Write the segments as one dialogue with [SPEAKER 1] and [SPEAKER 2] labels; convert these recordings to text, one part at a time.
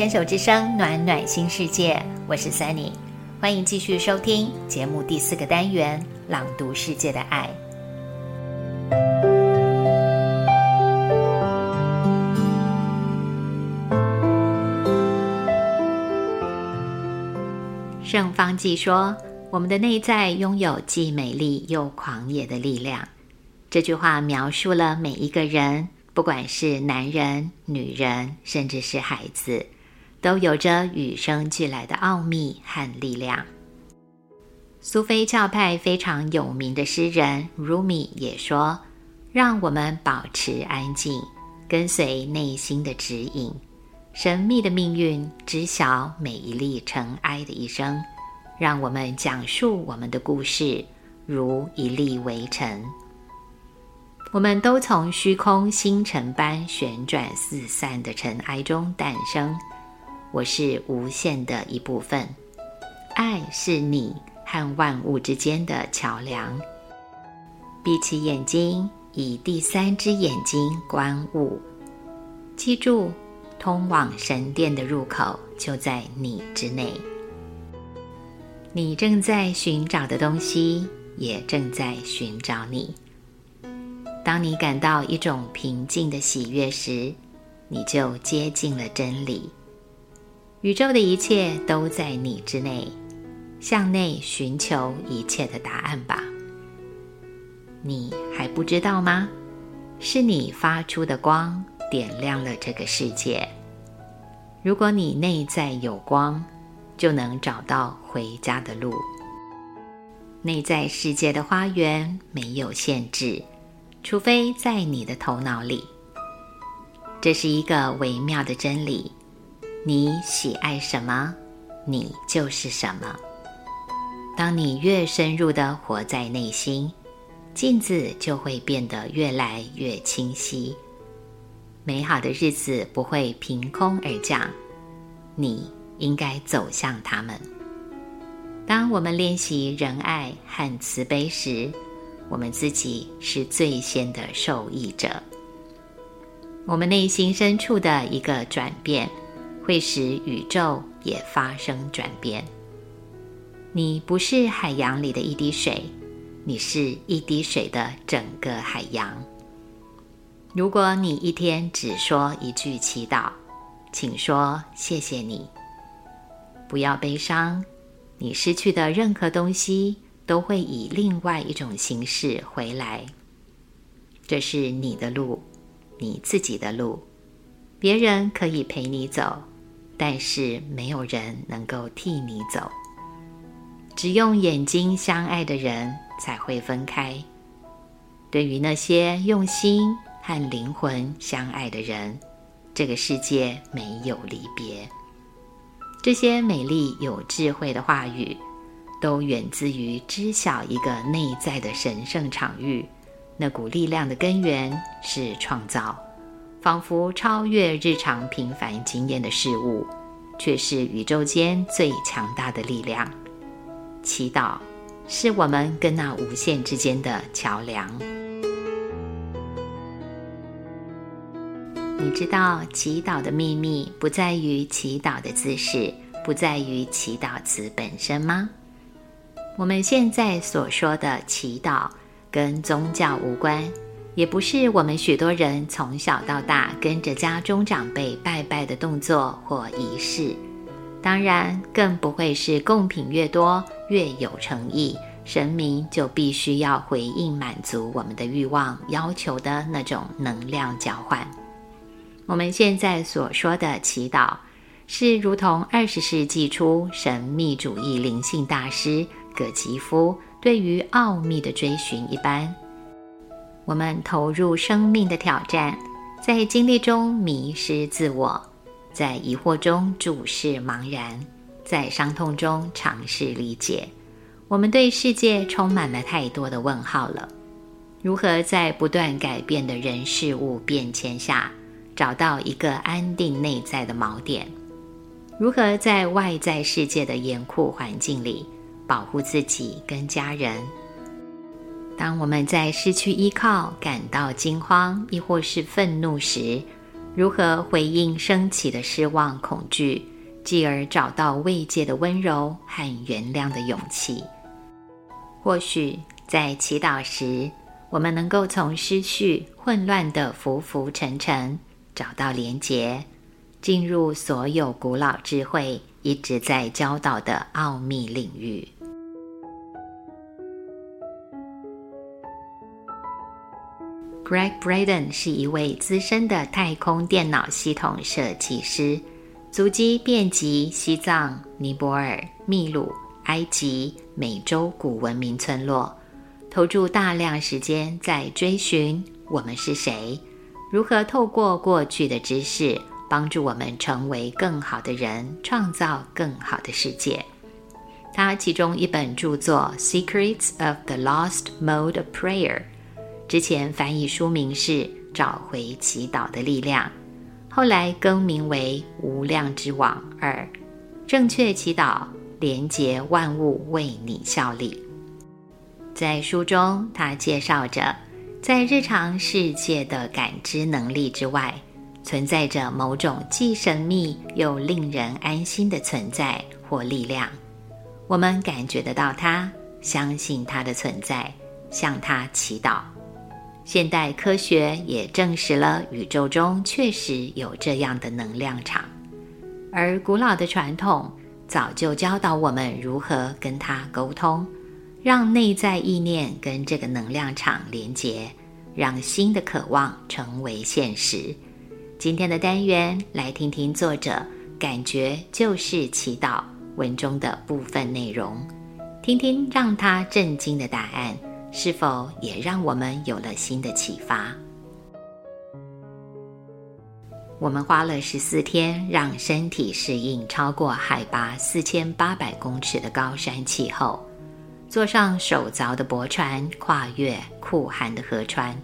[SPEAKER 1] 牵手之声，暖暖新世界，我是 Sunny，欢迎继续收听节目第四个单元《朗读世界的爱》。圣方济说：“我们的内在拥有既美丽又狂野的力量。”这句话描述了每一个人，不管是男人、女人，甚至是孩子，都有着与生俱来的奥秘和力量。苏菲教派非常有名的诗人 Rumi 也说：“让我们保持安静，跟随内心的指引。”神秘的命运，知晓每一粒尘埃的一生，让我们讲述我们的故事，如一粒微尘。我们都从虚空星辰般旋转四散的尘埃中诞生。我是无限的一部分，爱是你和万物之间的桥梁。闭起眼睛，以第三只眼睛观物，记住。通往神殿的入口就在你之内，你正在寻找的东西也正在寻找你。当你感到一种平静的喜悦时，你就接近了真理。宇宙的一切都在你之内，向内寻求一切的答案吧。你还不知道吗？是你发出的光。点亮了这个世界。如果你内在有光，就能找到回家的路。内在世界的花园没有限制，除非在你的头脑里。这是一个微妙的真理：你喜爱什么，你就是什么。当你越深入的活在内心，镜子就会变得越来越清晰。美好的日子不会凭空而降，你应该走向他们。当我们练习仁爱和慈悲时，我们自己是最先的受益者。我们内心深处的一个转变，会使宇宙也发生转变。你不是海洋里的一滴水，你是一滴水的整个海洋。如果你一天只说一句祈祷，请说谢谢你。不要悲伤，你失去的任何东西都会以另外一种形式回来。这是你的路，你自己的路。别人可以陪你走，但是没有人能够替你走。只用眼睛相爱的人才会分开。对于那些用心。和灵魂相爱的人，这个世界没有离别。这些美丽有智慧的话语，都源自于知晓一个内在的神圣场域。那股力量的根源是创造，仿佛超越日常平凡经验的事物，却是宇宙间最强大的力量。祈祷是我们跟那无限之间的桥梁。你知道祈祷的秘密不在于祈祷的姿势，不在于祈祷词本身吗？我们现在所说的祈祷跟宗教无关，也不是我们许多人从小到大跟着家中长辈拜拜的动作或仪式，当然更不会是贡品越多越有诚意，神明就必须要回应满足我们的欲望要求的那种能量交换。我们现在所说的祈祷，是如同二十世纪初神秘主义灵性大师葛吉夫对于奥秘的追寻一般。我们投入生命的挑战，在经历中迷失自我，在疑惑中注视茫然，在伤痛中尝试理解。我们对世界充满了太多的问号了。如何在不断改变的人事物变迁下？找到一个安定内在的锚点，如何在外在世界的严酷环境里保护自己跟家人？当我们在失去依靠、感到惊慌，亦或是愤怒时，如何回应升起的失望、恐惧，继而找到慰藉的温柔和原谅的勇气？或许在祈祷时，我们能够从失序、混乱的浮浮沉沉找到连结，进入所有古老智慧一直在教导的奥秘领域。Greg Braden 是一位资深的太空电脑系统设计师，足迹遍及西藏、尼泊尔、秘鲁、埃及、美洲古文明村落，投注大量时间在追寻我们是谁，如何透过过去的知识帮助我们成为更好的人，创造更好的世界。他其中一本著作《Secrets of the Lost Mode of Prayer》。之前翻译书名是《找回祈祷的力量》，后来更名为《无量之网二》，正确祈祷连接万物为你效力。在书中，他介绍着，在日常世界的感知能力之外，存在着某种既神秘又令人安心的存在或力量。我们感觉得到它，相信它的存在，向它祈祷。现代科学也证实了宇宙中确实有这样的能量场，而古老的传统早就教导我们如何跟它沟通，让内在意念跟这个能量场连接，让新的渴望成为现实。今天的单元来听听作者感觉就是祈祷文中的部分内容，听听让他震惊的答案。是否也让我们有了新的启发？我们花了十四天，让身体适应超过海拔四千八百公尺的高山气候，坐上手凿的驳船，跨越酷寒的河川，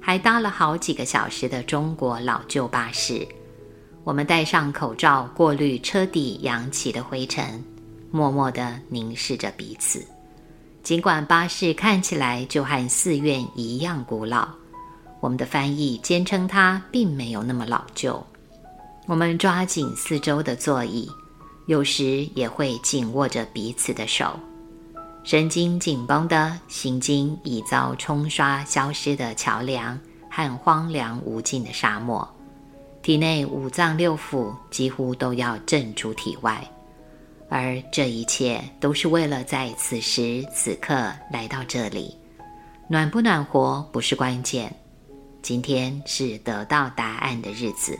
[SPEAKER 1] 还搭了好几个小时的中国老旧巴士。我们戴上口罩，过滤车底扬起的灰尘，默默地凝视着彼此。尽管巴士看起来就和寺院一样古老，我们的翻译坚称它并没有那么老旧。我们抓紧四周的座椅，有时也会紧握着彼此的手，神经紧绷的行经已遭冲刷消失的桥梁和荒凉无尽的沙漠，体内五脏六腑几乎都要震出体外。而这一切都是为了在此时此刻来到这里，暖不暖和不是关键，今天是得到答案的日子。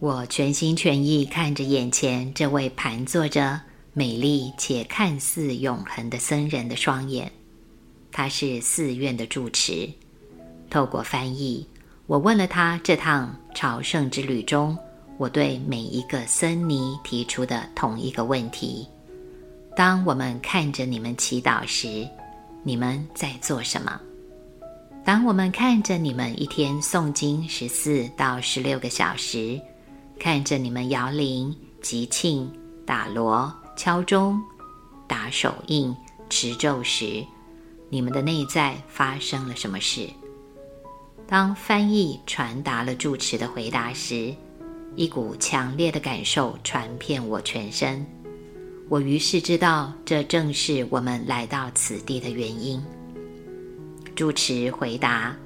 [SPEAKER 1] 我全心全意看着眼前这位盘坐着美丽且看似永恒的僧人的双眼，他是寺院的住持。透过翻译，我问了他这趟朝圣之旅中。我对每一个僧尼提出的同一个问题：当我们看着你们祈祷时，你们在做什么？当我们看着你们一天诵经十四到十六个小时，看着你们摇铃、集庆、打锣、敲钟、打手印、持咒时，你们的内在发生了什么事？当翻译传达了住持的回答时，一股强烈的感受传遍我全身，我于是知道这正是我们来到此地的原因。主持回答：“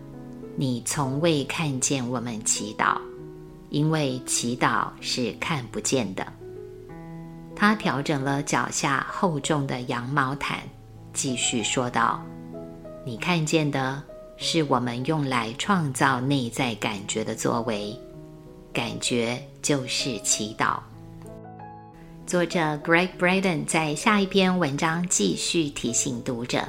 [SPEAKER 1] 你从未看见我们祈祷，因为祈祷是看不见的。”他调整了脚下厚重的羊毛毯，继续说道：“你看见的是我们用来创造内在感觉的作为。”感觉就是祈祷。作者 Greg Braden 在下一篇文章继续提醒读者：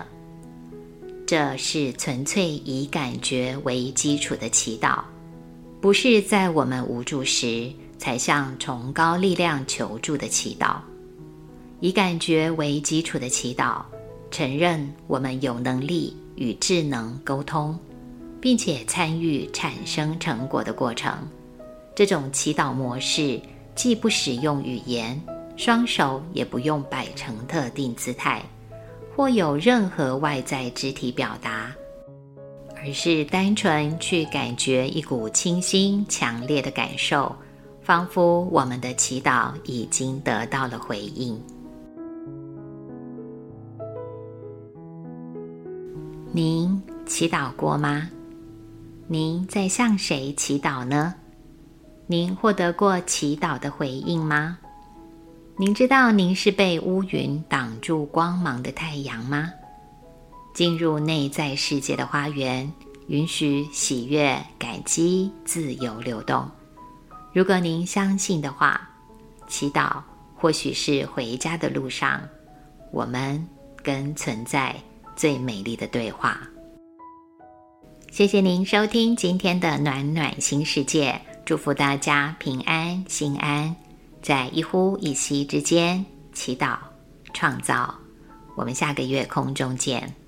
[SPEAKER 1] 这是纯粹以感觉为基础的祈祷，不是在我们无助时才向崇高力量求助的祈祷。以感觉为基础的祈祷，承认我们有能力与智能沟通，并且参与产生成果的过程。这种祈祷模式既不使用语言，双手也不用摆成特定姿态，或有任何外在肢体表达，而是单纯去感觉一股清新强烈的感受，仿佛我们的祈祷已经得到了回应。您祈祷过吗？您在向谁祈祷呢？您获得过祈祷的回应吗？您知道您是被乌云挡住光芒的太阳吗？进入内在世界的花园，允许喜悦、感激自由流动。如果您相信的话，祈祷或许是回家的路上，我们跟存在。最美丽的对话。谢谢您收听今天的暖暖新世界，祝福大家平安心安，在一呼一吸之间祈祷创造。我们下个月空中见。